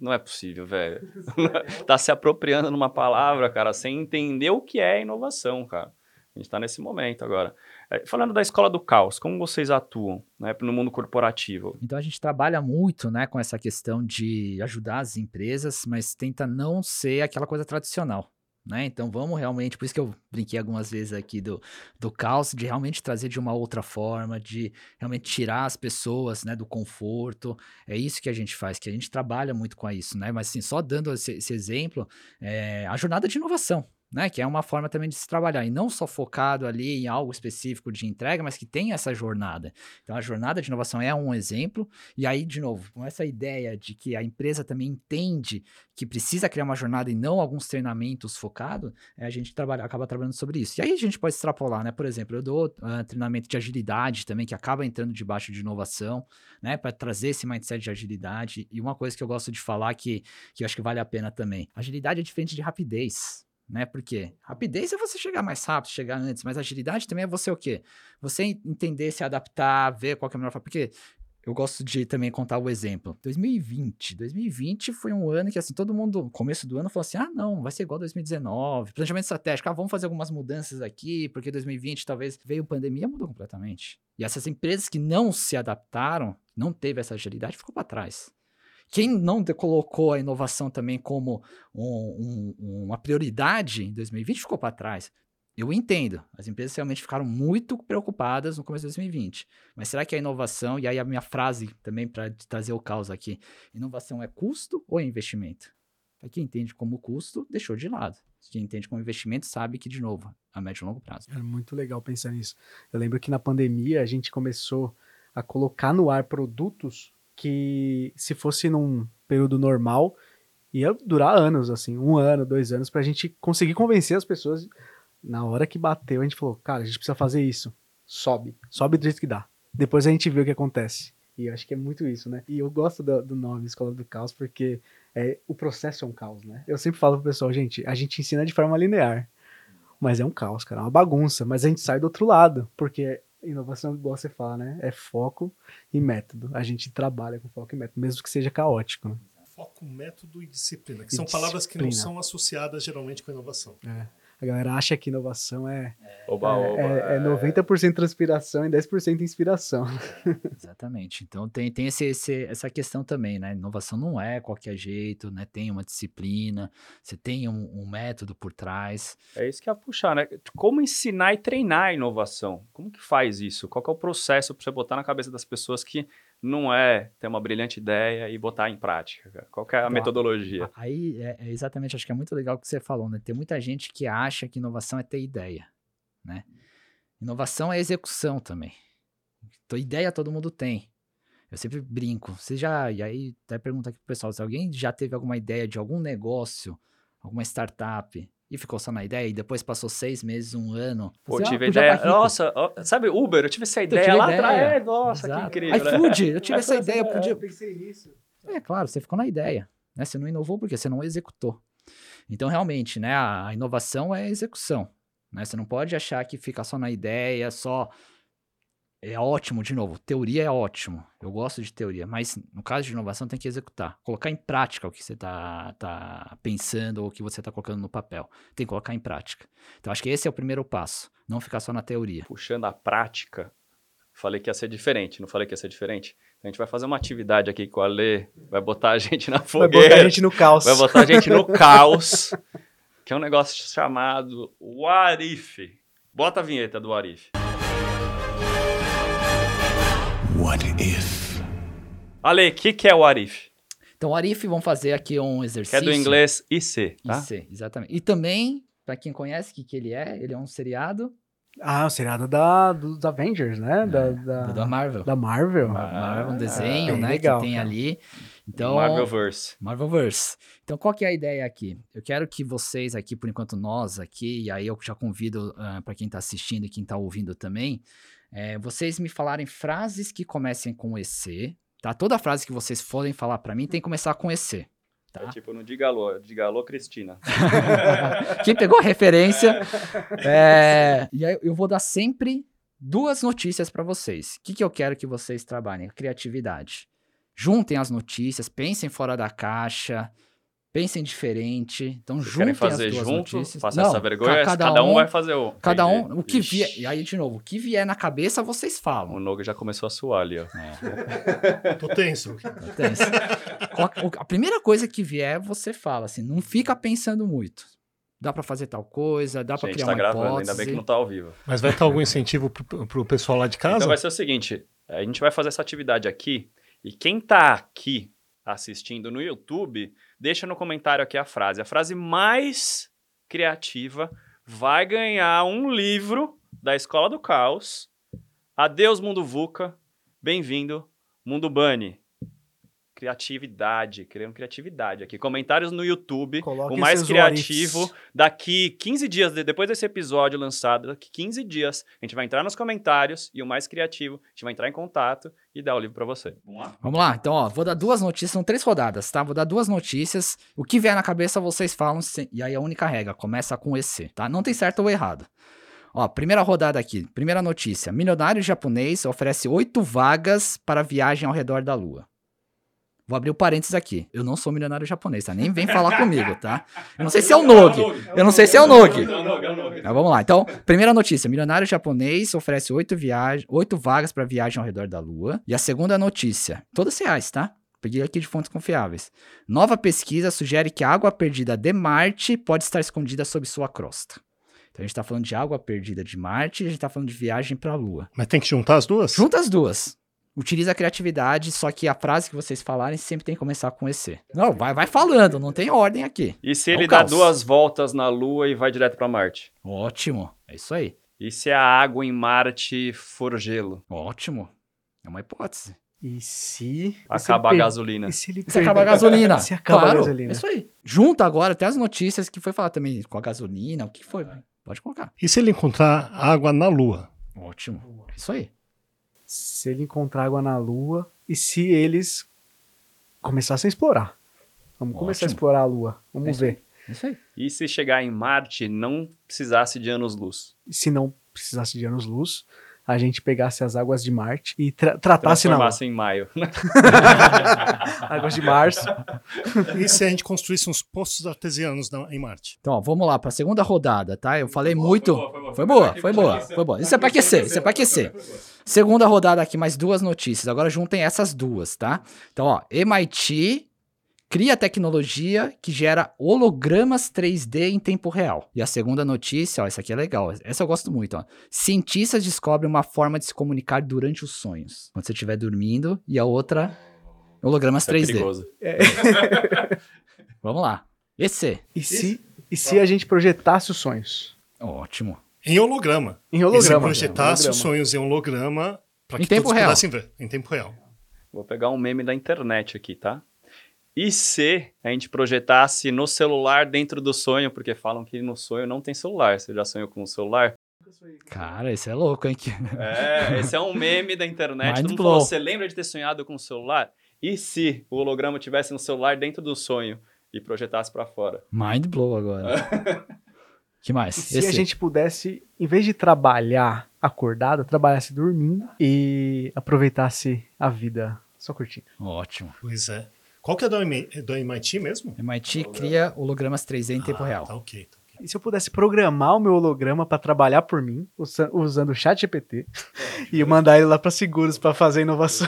não é possível, velho. *laughs* tá se apropriando numa palavra, cara, sem entender o que é inovação, cara. A gente tá nesse momento agora. É, Falando da escola do caos, como vocês atuam né, no mundo corporativo? Então a gente trabalha muito, né, com essa questão de ajudar as empresas, mas tenta não ser aquela coisa tradicional. Né? Então vamos realmente, por isso que eu brinquei algumas vezes aqui do, do caos, de realmente trazer de uma outra forma, de realmente tirar as pessoas né, do conforto. É isso que a gente faz, que a gente trabalha muito com isso, né? Mas assim, só dando esse, esse exemplo, é, a jornada de inovação. Né? Que é uma forma também de se trabalhar. E não só focado ali em algo específico de entrega, mas que tem essa jornada. Então, a jornada de inovação é um exemplo. E aí, de novo, com essa ideia de que a empresa também entende que precisa criar uma jornada e não alguns treinamentos focados, é, a gente trabalha, acaba trabalhando sobre isso. E aí a gente pode extrapolar, né? Por exemplo, eu dou uh, treinamento de agilidade também, que acaba entrando debaixo de inovação, né? Para trazer esse mindset de agilidade. E uma coisa que eu gosto de falar que, que eu acho que vale a pena também. Agilidade é diferente de rapidez né? Porque rapidez é você chegar mais rápido, chegar antes, mas agilidade também é você o quê? Você entender, se adaptar, ver qual é a melhor forma. Porque eu gosto de também contar o exemplo. 2020. 2020 foi um ano que, assim, todo mundo, começo do ano, falou assim: ah, não, vai ser igual 2019. Planejamento estratégico, ah, vamos fazer algumas mudanças aqui, porque 2020 talvez veio pandemia, mudou completamente. E essas empresas que não se adaptaram, não teve essa agilidade, ficou para trás. Quem não colocou a inovação também como um, um, uma prioridade em 2020 ficou para trás. Eu entendo, as empresas realmente ficaram muito preocupadas no começo de 2020. Mas será que a inovação, e aí a minha frase também para trazer o caos aqui: inovação é custo ou é investimento? Para quem entende como custo, deixou de lado. Quem entende como investimento sabe que, de novo, a médio e longo prazo. É muito legal pensar nisso. Eu lembro que na pandemia a gente começou a colocar no ar produtos que se fosse num período normal, ia durar anos, assim, um ano, dois anos, pra gente conseguir convencer as pessoas. Na hora que bateu, a gente falou, cara, a gente precisa fazer isso. Sobe. Sobe do jeito que dá. Depois a gente vê o que acontece. E eu acho que é muito isso, né? E eu gosto do, do nome Escola do Caos porque é, o processo é um caos, né? Eu sempre falo pro pessoal, gente, a gente ensina de forma linear. Mas é um caos, cara, é uma bagunça. Mas a gente sai do outro lado, porque inovação, igual você fala, né? É foco e método. A gente trabalha com foco e método, mesmo que seja caótico. Né? Foco, método e disciplina, que e são disciplina. palavras que não são associadas geralmente com inovação. É. A galera acha que inovação é, oba, é, oba, é, é 90% transpiração e 10% inspiração. *laughs* Exatamente. Então tem, tem esse, esse, essa questão também, né? Inovação não é qualquer jeito, né? Tem uma disciplina, você tem um, um método por trás. É isso que é puxar, né? Como ensinar e treinar a inovação? Como que faz isso? Qual é o processo para você botar na cabeça das pessoas que não é ter uma brilhante ideia e botar em prática? Qual é a metodologia? Aí, é, é, exatamente, acho que é muito legal o que você falou, né? Tem muita gente que acha que inovação é ter ideia, né? Inovação é execução também. Então, ideia todo mundo tem. Eu sempre brinco. Você já, e aí até pergunta aqui pro pessoal, se alguém já teve alguma ideia de algum negócio, alguma startup, e ficou só na ideia, e depois passou seis meses, um ano. Pô, assim, tive ah, ideia. Tá nossa, ó, sabe, Uber, eu tive essa ideia tive lá atrás. É, nossa, Exato. que incrível. iFood, eu tive essa ideia. Podia... Eu pensei nisso. É, claro, você ficou na ideia. Né? Você não inovou porque você não executou. Então, realmente, né, a, a inovação é a execução. Né? Você não pode achar que fica só na ideia, só é ótimo, de novo, teoria é ótimo. Eu gosto de teoria, mas no caso de inovação tem que executar, colocar em prática o que você está tá pensando ou o que você está colocando no papel. Tem que colocar em prática. Então acho que esse é o primeiro passo, não ficar só na teoria. Puxando a prática, falei que ia ser diferente, não falei que ia ser diferente? A gente vai fazer uma atividade aqui com a Lê, vai botar a gente na fogueira. Vai botar a gente no caos. Vai botar a gente no caos, que é um negócio chamado What If. Bota a vinheta do What What if? Ale, o que, que é o what if? Então, what if, vamos fazer aqui um exercício. Que é do inglês IC, tá? IC, exatamente. E também, para quem conhece o que, que ele é, ele é um seriado ah, o seriado da, dos Avengers, né? É, da, da, da, Marvel. Da Marvel. Marvel, um desenho, é, né? Legal, que tem cara. ali. Então, Marvelverse. Marvelverse. Então, qual que é a ideia aqui? Eu quero que vocês aqui, por enquanto nós aqui, e aí eu já convido uh, ah, para quem está assistindo e quem está ouvindo também, é, vocês me falarem frases que comecem com EC, tá? Toda frase que vocês forem falar para mim tem que começar com EC. Tá? É tipo, não diga alô, diga alô, Cristina. *laughs* Quem pegou a referência. É, e aí eu vou dar sempre duas notícias para vocês. O que, que eu quero que vocês trabalhem? Criatividade. Juntem as notícias, pensem fora da caixa, Pensem diferente. Então, Vocês juntem fazer as duas junto, notícias. Faça essa vergonha, cada, cada um, um, vai fazer o. Cada um, o que vier. E aí, de novo, o que vier na cabeça, vocês falam. O Noga já começou a suar ali, ó. É. *laughs* Tô tenso. Tô tenso. a primeira coisa que vier, você fala, assim, não fica pensando muito. Dá para fazer tal coisa, dá para criar tá uma gravando, hipótese. ainda bem que não tá ao vivo. Mas vai ter algum incentivo pro, pro pessoal lá de casa? Então vai ser o seguinte, a gente vai fazer essa atividade aqui, e quem tá aqui assistindo no YouTube, deixa no comentário aqui a frase. A frase mais criativa vai ganhar um livro da Escola do Caos. Adeus, Mundo VUCA. Bem-vindo, Mundo Bunny. Criatividade, querendo criatividade aqui. Comentários no YouTube. Coloquem o mais criativo. Daqui 15 dias, de- depois desse episódio lançado, daqui 15 dias, a gente vai entrar nos comentários e o mais criativo, a gente vai entrar em contato e dar o livro pra você. Vamos lá? Vamos lá, então, ó, vou dar duas notícias, são três rodadas, tá? Vou dar duas notícias. O que vier na cabeça vocês falam, e aí a única regra, começa com EC, tá? Não tem certo ou errado. Ó, primeira rodada aqui, primeira notícia. Milionário japonês oferece oito vagas para viagem ao redor da Lua. Vou abrir o parênteses aqui. Eu não sou milionário japonês, tá? Nem vem falar comigo, tá? Eu não sei se é o Nog. Eu não sei se é o Nog. Mas vamos lá. Então, primeira notícia: milionário japonês oferece oito, viagem, oito vagas para viagem ao redor da Lua. E a segunda notícia: todas reais, tá? Peguei aqui de fontes confiáveis. Nova pesquisa sugere que a água perdida de Marte pode estar escondida sob sua crosta. Então a gente tá falando de água perdida de Marte e a gente tá falando de viagem para a Lua. Mas tem que juntar as duas? Junta as duas. Utiliza a criatividade, só que a frase que vocês falarem sempre tem que começar com EC. Não, vai, vai falando, não tem ordem aqui. E se É ele o dá caos. duas voltas na Lua e vai direto pra Marte? Ótimo. É isso aí. E se a água em Marte for gelo? Ótimo. É uma hipótese. E se. Acaba a e se ele per- gasolina. E se ele Se acaba a gasolina. *laughs* Se acaba claro, a gasolina. É isso aí. Junta agora até as notícias que foi falar também com a gasolina, o que foi. Pode colocar. E se ele encontrar água na Lua? Ótimo. É Isso aí. Se ele encontrar água na Lua e se eles começassem a explorar. Vamos começar a Ótimo. explorar a Lua. Vamos É isso ver. É Isso aí. E se chegar em Marte não precisasse de anos-luz? E se não precisasse de anos-luz, a gente pegasse as águas de Marte e tra tratasse na. Transformasse em maio. *laughs* Águas de março. E se a gente construísse uns poços artesianos na- em Marte? Então, ó, vamos lá para a segunda rodada, tá? Eu falei muito. Foi boa, foi boa, foi boa. Isso é para aquecer, isso é para aquecer. Segunda rodada aqui, mais duas notícias. Agora juntem essas duas, tá? Então, ó, MIT cria tecnologia que gera hologramas 3D em tempo real. E a segunda notícia, ó, essa aqui é legal. Essa eu gosto muito, ó. Cientistas descobrem uma forma de se comunicar durante os sonhos. Quando você estiver dormindo. E a outra, hologramas é 3D. perigoso. *laughs* Vamos lá. EC. E se, e se a gente projetasse os sonhos? Ótimo. Em holograma. Em E se holograma. projetasse Holograma. os sonhos em holograma para Em que tempo todos real. pudessem ver. Em tempo real. Vou pegar um meme da internet aqui, tá? E se a gente projetasse no celular dentro do sonho, porque falam que no sonho não tem celular. Você já sonhou com um celular? Cara, esse é louco, hein? É, esse é um meme da internet. Mind Todo mundo blow. falou, você lembra de ter sonhado com o celular? E se o holograma tivesse no celular dentro do sonho e projetasse pra fora? Mind blow agora. *laughs* que mais? E se a gente pudesse, em vez de trabalhar acordado, trabalhasse dormindo e aproveitasse a vida só curtindo. Ótimo. Pois é. Qual que é do, do MIT mesmo? MIT cria hologramas 3D em tempo Ah, real. Tá ok, tá ok. E se eu pudesse programar o meu holograma para trabalhar por mim, usa- usando o chat GPT, *laughs* e mandar ele lá para seguros para fazer inovação?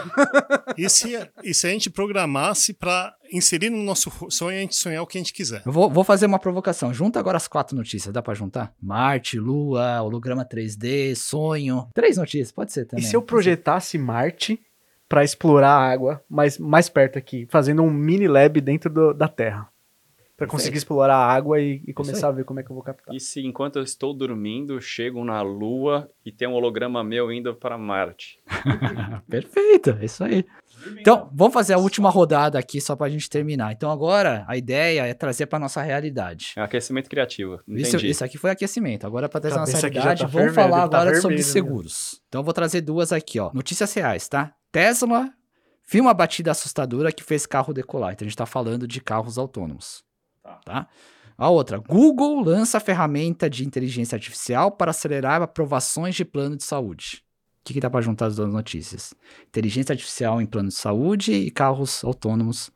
E se, e se a gente programasse para inserir no nosso sonho a gente sonhar o que a gente quiser? Eu vou, vou fazer uma provocação. Junta agora as quatro notícias. Dá pra juntar? Marte, Lua, holograma 3D, sonho. Três notícias, pode ser E também. se eu projetasse Marte para explorar a água, mas mais perto aqui, fazendo um mini lab dentro do- da Terra? Para conseguir explorar a água e, e começar a ver como é que eu vou captar. E se enquanto eu estou dormindo, chego na Lua e tem um holograma meu indo para Marte? *laughs* Perfeito, é isso aí. Então, vamos fazer a última rodada aqui só pra gente terminar. Então, agora a ideia é trazer pra nossa realidade. É um aquecimento criativo. Isso, Entendi. isso aqui foi aquecimento. Agora, para trazer a nossa realidade, tá vamos falar tá agora sobre vermelho, né? seguros. Então, eu vou trazer duas aqui, ó. Notícias reais, tá? Tesla filma a batida assustadora que fez carro decolar. Então, a gente tá falando de carros autônomos. Tá. Tá? A outra, Google lança ferramenta de inteligência artificial para acelerar aprovações de plano de saúde. O que, que dá para juntar as duas notícias? Inteligência artificial em plano de saúde e carros autônomos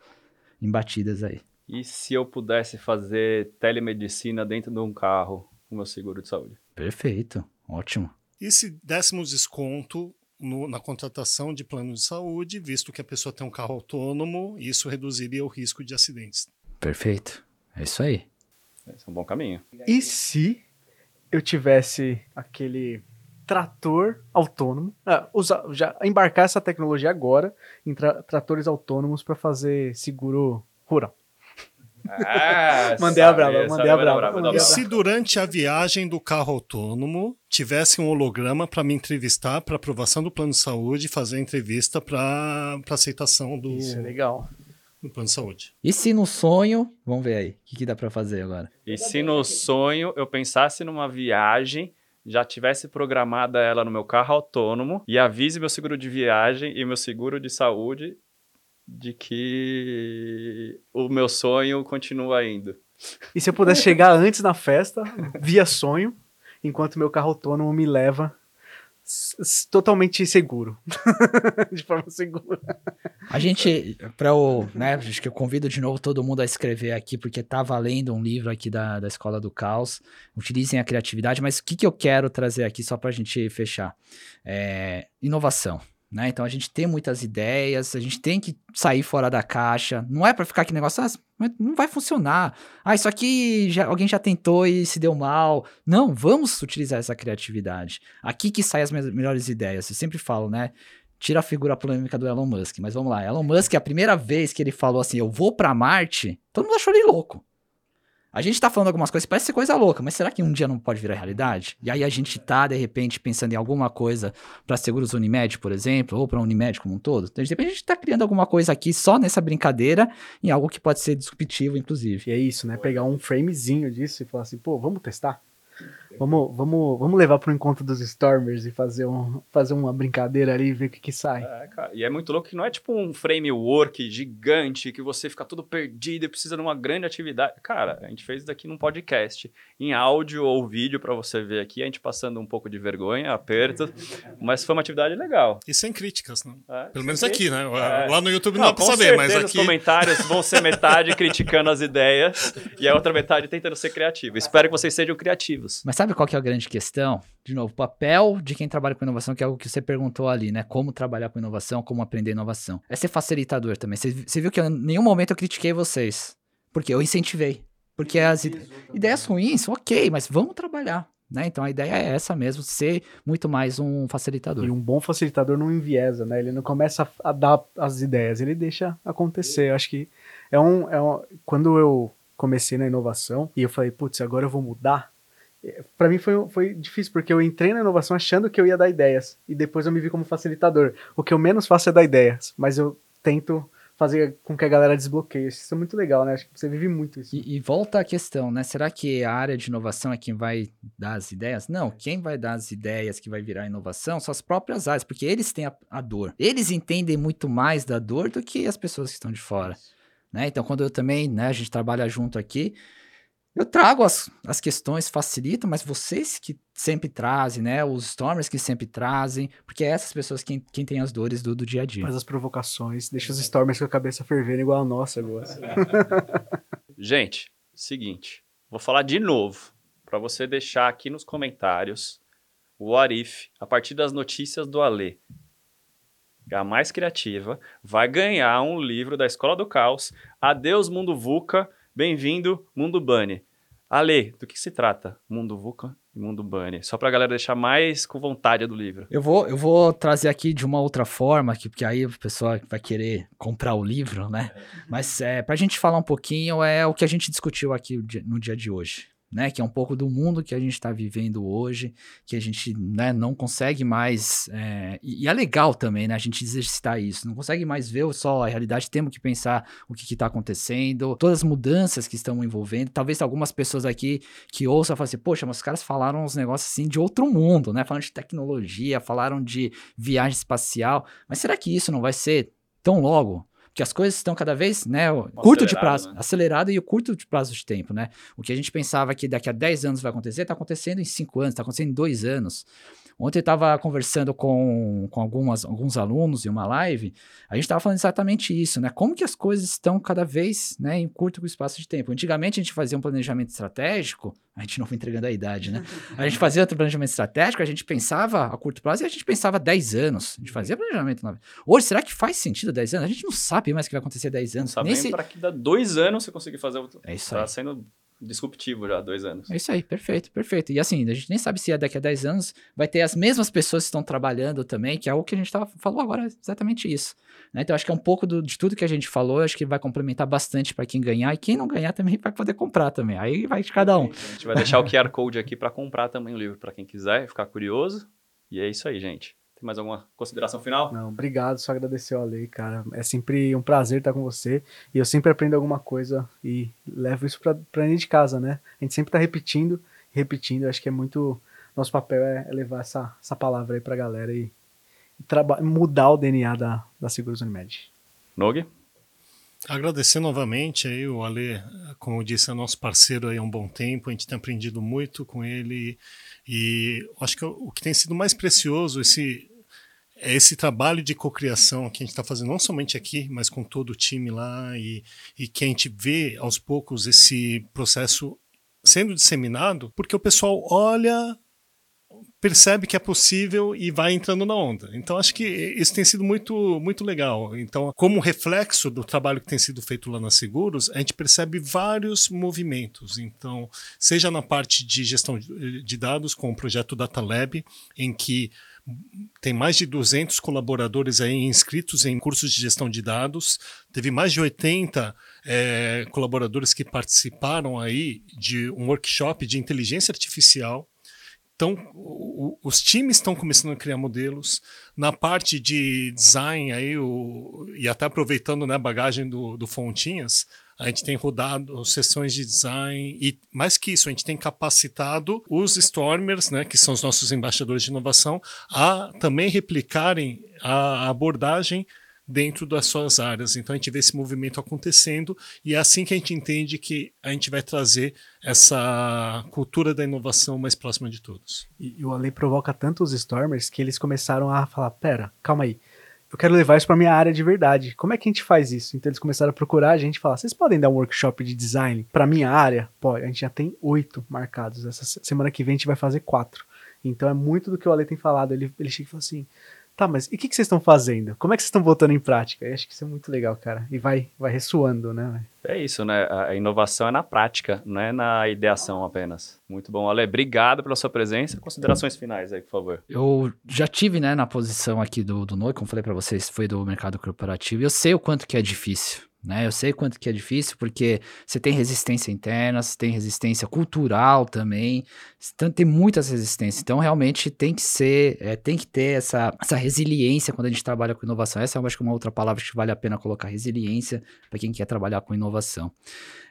em batidas aí. E se eu pudesse fazer telemedicina dentro de um carro com meu seguro de saúde? Perfeito, ótimo. E se dessemos desconto no- na contratação de plano de saúde, visto que a pessoa tem um carro autônomo, isso reduziria o risco de acidentes. Perfeito. É isso aí. Esse é um bom caminho. E se eu tivesse aquele trator autônomo, ah, usar, já embarcar essa tecnologia agora em tra- tratores autônomos para fazer seguro rural? Ah, *laughs* Mandei a brava, mandei a brava, E se durante a viagem do carro autônomo tivesse um holograma para me entrevistar para aprovação do plano de saúde e fazer a entrevista para aceitação do, Isso é legal. do plano de saúde? E se no sonho, vamos ver aí, o que, que dá pra fazer agora? E se no sonho eu pensasse numa viagem, já tivesse programada ela no meu carro autônomo e avise meu seguro de viagem e meu seguro de saúde de que o meu sonho continua indo. E se eu pudesse chegar antes na festa, via sonho, enquanto meu carro autônomo me leva totalmente seguro. *laughs* de forma segura. A gente, para o, né, acho que eu convido de novo todo mundo a escrever aqui, porque tá valendo um livro aqui da, da Escola do Caos. Utilizem a criatividade, mas o que, que eu quero trazer aqui só para a gente fechar? É, inovação. Né? Então a gente tem muitas ideias, a gente tem que sair fora da caixa. Não é para ficar aquele negócio, ah, não vai funcionar. Ah, isso aqui já, alguém já tentou e se deu mal. Não, vamos utilizar essa criatividade. Aqui que saem as me- melhores ideias. Eu sempre falo, né? tira a figura polêmica do Elon Musk, mas vamos lá. Elon Musk, a primeira vez que ele falou assim, eu vou pra Marte, todo mundo achou ele louco. A gente tá falando algumas coisas, parece ser coisa louca, mas será que um dia não pode virar realidade? E aí a gente tá, de repente, pensando em alguma coisa para seguros Unimed, por exemplo, ou para Unimed como um todo. Então, de repente, a gente tá criando alguma coisa aqui só nessa brincadeira, em algo que pode ser disruptivo, inclusive. E é isso, né? Pegar um framezinho disso e falar assim, pô, vamos testar? Vamos, vamos, vamos levar pro encontro dos Stormers e fazer, um, fazer uma brincadeira ali e ver o que, que sai. É, cara, e é muito louco que não é tipo um framework gigante que você fica todo perdido e precisa de uma grande atividade. Cara, a gente fez isso daqui num podcast, em áudio ou vídeo para você ver aqui, a gente passando um pouco de vergonha, aperto, *laughs* mas foi uma atividade legal. E sem críticas, não? É, Pelo menos aqui, né? É. Lá no YouTube não, dá pra com saber, mas aqui. Os comentários vão ser metade *laughs* criticando as ideias e a outra metade tentando ser criativo. Espero que vocês sejam criativos. Mas sabe qual que é a grande questão? De novo, o papel de quem trabalha com inovação, que é algo que você perguntou ali, né? Como trabalhar com inovação, como aprender inovação. É ser facilitador também. Você, você viu que eu, em nenhum momento eu critiquei vocês. Porque eu incentivei. Porque as ide- ideias ruins, ok, mas vamos trabalhar. Né? Então a ideia é essa mesmo, ser muito mais um facilitador. E um bom facilitador não enviesa, né? Ele não começa a, a dar as ideias, ele deixa acontecer. Eu acho que é um, é um. Quando eu comecei na inovação e eu falei, putz, agora eu vou mudar. Pra mim foi, foi difícil, porque eu entrei na inovação achando que eu ia dar ideias. E depois eu me vi como facilitador. O que eu menos faço é dar ideias, mas eu tento fazer com que a galera desbloqueie. Isso é muito legal, né? Acho que você vive muito isso. E, e volta à questão, né? Será que a área de inovação é quem vai dar as ideias? Não, quem vai dar as ideias que vai virar inovação são as próprias áreas, porque eles têm a, a dor. Eles entendem muito mais da dor do que as pessoas que estão de fora. Né? Então, quando eu também, né, a gente trabalha junto aqui, eu trago as, as questões, facilito, mas vocês que sempre trazem, né? Os stormers que sempre trazem, porque é essas pessoas quem, quem tem as dores do, do dia a dia. Faz as provocações, deixa os Stormers com a cabeça fervendo igual a nossa agora. *laughs* Gente, seguinte, vou falar de novo para você deixar aqui nos comentários o What If, a partir das notícias do Alê. A mais criativa vai ganhar um livro da Escola do Caos. Adeus, Mundo VUCA. Bem-vindo, Mundo Bunny. Ale, do que se trata? Mundo VUCA e Mundo Bunny. Só pra galera deixar mais com vontade do livro. Eu vou, eu vou trazer aqui de uma outra forma, que, porque aí o pessoal vai querer comprar o livro, né? Mas é, para a gente falar um pouquinho, é o que a gente discutiu aqui no dia de hoje. Né, que é um pouco do mundo que a gente está vivendo hoje, que a gente né, não consegue mais. é, e, é legal também, né? A gente exercitar isso. Não consegue mais ver só a realidade, temos que pensar o que está acontecendo, todas as mudanças que estão envolvendo. Talvez algumas pessoas aqui que ouçam falem assim, poxa, mas os caras falaram uns negócios assim de outro mundo, né? Falaram de tecnologia, falaram de viagem espacial. Mas será que isso não vai ser tão logo? Porque as coisas estão cada vez, né? o curto de acelerado, prazo, né? acelerado e o curto de prazo de tempo, né? O que a gente pensava que daqui a 10 anos vai acontecer, está acontecendo em 5 anos, está acontecendo em 2 anos. Ontem eu estava conversando com, com algumas, alguns alunos em uma live, a gente estava falando exatamente isso, né? Como que as coisas estão cada vez né, em curto espaço de tempo. Antigamente a gente fazia um planejamento estratégico, a gente não foi entregando a idade, né? A gente fazia outro planejamento estratégico, a gente pensava a curto prazo e a gente pensava 10 anos. A gente fazia planejamento. Hoje, será que faz sentido 10 anos? A gente não sabe mais o que vai acontecer 10 Não anos. sabe Nem se- para que dá dois anos você conseguir fazer o. É isso Tá aí. sendo disruptivo já há dois anos. É isso aí, perfeito, perfeito. E assim, a gente nem sabe se é daqui a 10 anos vai ter as mesmas pessoas que estão trabalhando também, que é o que a gente tava, falou agora, exatamente isso. Né? Então, acho que é um pouco do, de tudo que a gente falou, acho que vai complementar bastante para quem ganhar, e quem não ganhar também vai poder comprar também. Aí vai de cada um. A gente vai deixar o QR Code aqui para comprar também o livro para quem quiser ficar curioso. E é isso aí, gente. Tem mais alguma consideração final? Não, obrigado, só agradecer ao Lei, cara. É sempre um prazer estar com você. E eu sempre aprendo alguma coisa e levo isso pra, pra dentro de casa, né? A gente sempre tá repetindo, repetindo. Eu acho que é muito. Nosso papel é, é levar essa, essa palavra aí pra galera e, e mudar o DNA da, da Seguros Unimed. Nog? Agradecer novamente aí o Ale, como eu disse, é nosso parceiro aí há um bom tempo, a gente tem aprendido muito com ele e acho que o que tem sido mais precioso esse esse trabalho de cocriação que a gente está fazendo não somente aqui, mas com todo o time lá e, e que a gente vê aos poucos esse processo sendo disseminado, porque o pessoal olha, percebe que é possível e vai entrando na onda. Então acho que isso tem sido muito muito legal. Então, como reflexo do trabalho que tem sido feito lá na Seguros, a gente percebe vários movimentos. Então, seja na parte de gestão de dados com o projeto Data Lab, em que tem mais de 200 colaboradores aí inscritos em cursos de gestão de dados. Teve mais de 80 é, colaboradores que participaram aí de um workshop de inteligência artificial. Então, os times estão começando a criar modelos. Na parte de design, aí, o, e até aproveitando né, a bagagem do, do Fontinhas, a gente tem rodado sessões de design e, mais que isso, a gente tem capacitado os Stormers, né, que são os nossos embaixadores de inovação, a também replicarem a abordagem dentro das suas áreas. Então a gente vê esse movimento acontecendo e é assim que a gente entende que a gente vai trazer essa cultura da inovação mais próxima de todos. E, o Ale provoca tanto os Stormers que eles começaram a falar: pera, calma aí eu quero levar isso para minha área de verdade. Como é que a gente faz isso? Então eles começaram a procurar a gente e falar: vocês podem dar um workshop de design para minha área? Pô, a gente já tem oito marcados. Essa semana que vem a gente vai fazer quatro. Então é muito do que o Ale tem falado. Ele, ele chega e fala assim: tá, mas e o que, que vocês estão fazendo? Como é que vocês estão botando em prática? Eu acho que isso é muito legal, cara. E vai, vai ressoando, né? É isso, né? A inovação é na prática, não é na ideação apenas. Muito bom. Ale, obrigado pela sua presença. Considerações finais aí, por favor. Eu já tive, né, na posição aqui do, do NOI, como falei para vocês, foi do mercado corporativo, e eu sei o quanto que é difícil né? Eu sei quanto que é difícil, porque você tem resistência interna, você tem resistência cultural também, então, tem muitas resistências. Então, realmente tem que ser, é, tem que ter essa, essa resiliência quando a gente trabalha com inovação. Essa eu acho que é uma outra palavra que vale a pena colocar, resiliência, para quem quer trabalhar com inovação.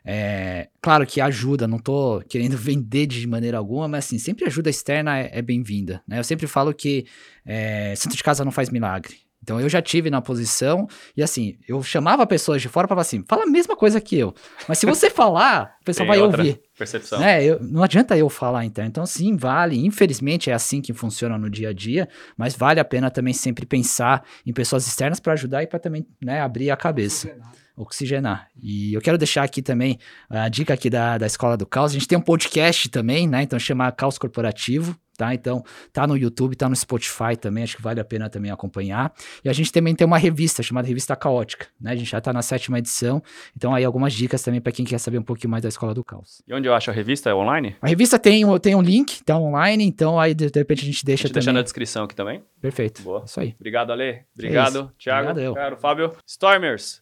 É, claro que ajuda, não estou querendo *laughs* vender de maneira alguma, mas assim, sempre ajuda externa é, é bem-vinda. Né? Eu sempre falo que é, santo de casa não faz milagre. Então eu já tive na posição e assim, eu chamava pessoas de fora para falar assim, fala a mesma coisa que eu. Mas se você falar, o *laughs* pessoal Tem vai ouvir. Percepção. Né? Eu, não adianta eu falar então. Então sim, vale. Infelizmente é assim que funciona no dia a dia, mas vale a pena também sempre pensar em pessoas externas para ajudar e para também né, abrir a cabeça. Oxigenar. E eu quero deixar aqui também a dica aqui da, da Escola do Caos. A gente tem um podcast também, né? Então chama Caos Corporativo tá? Então, tá no YouTube, tá no Spotify também, acho que vale a pena também acompanhar. E a gente também tem uma revista chamada Revista Caótica, né? A gente já tá na sétima edição, então aí algumas dicas também para quem quer saber um pouquinho mais da Escola do Caos. E onde eu acho a revista? É online? A revista tem, tem um link, tá online, então aí de, de repente a gente deixa a gente também. deixa na descrição aqui também. Perfeito. Boa. Isso aí. Obrigado, Ale. Obrigado, é Thiago. Obrigado, eu. Caro Fábio. Stormers,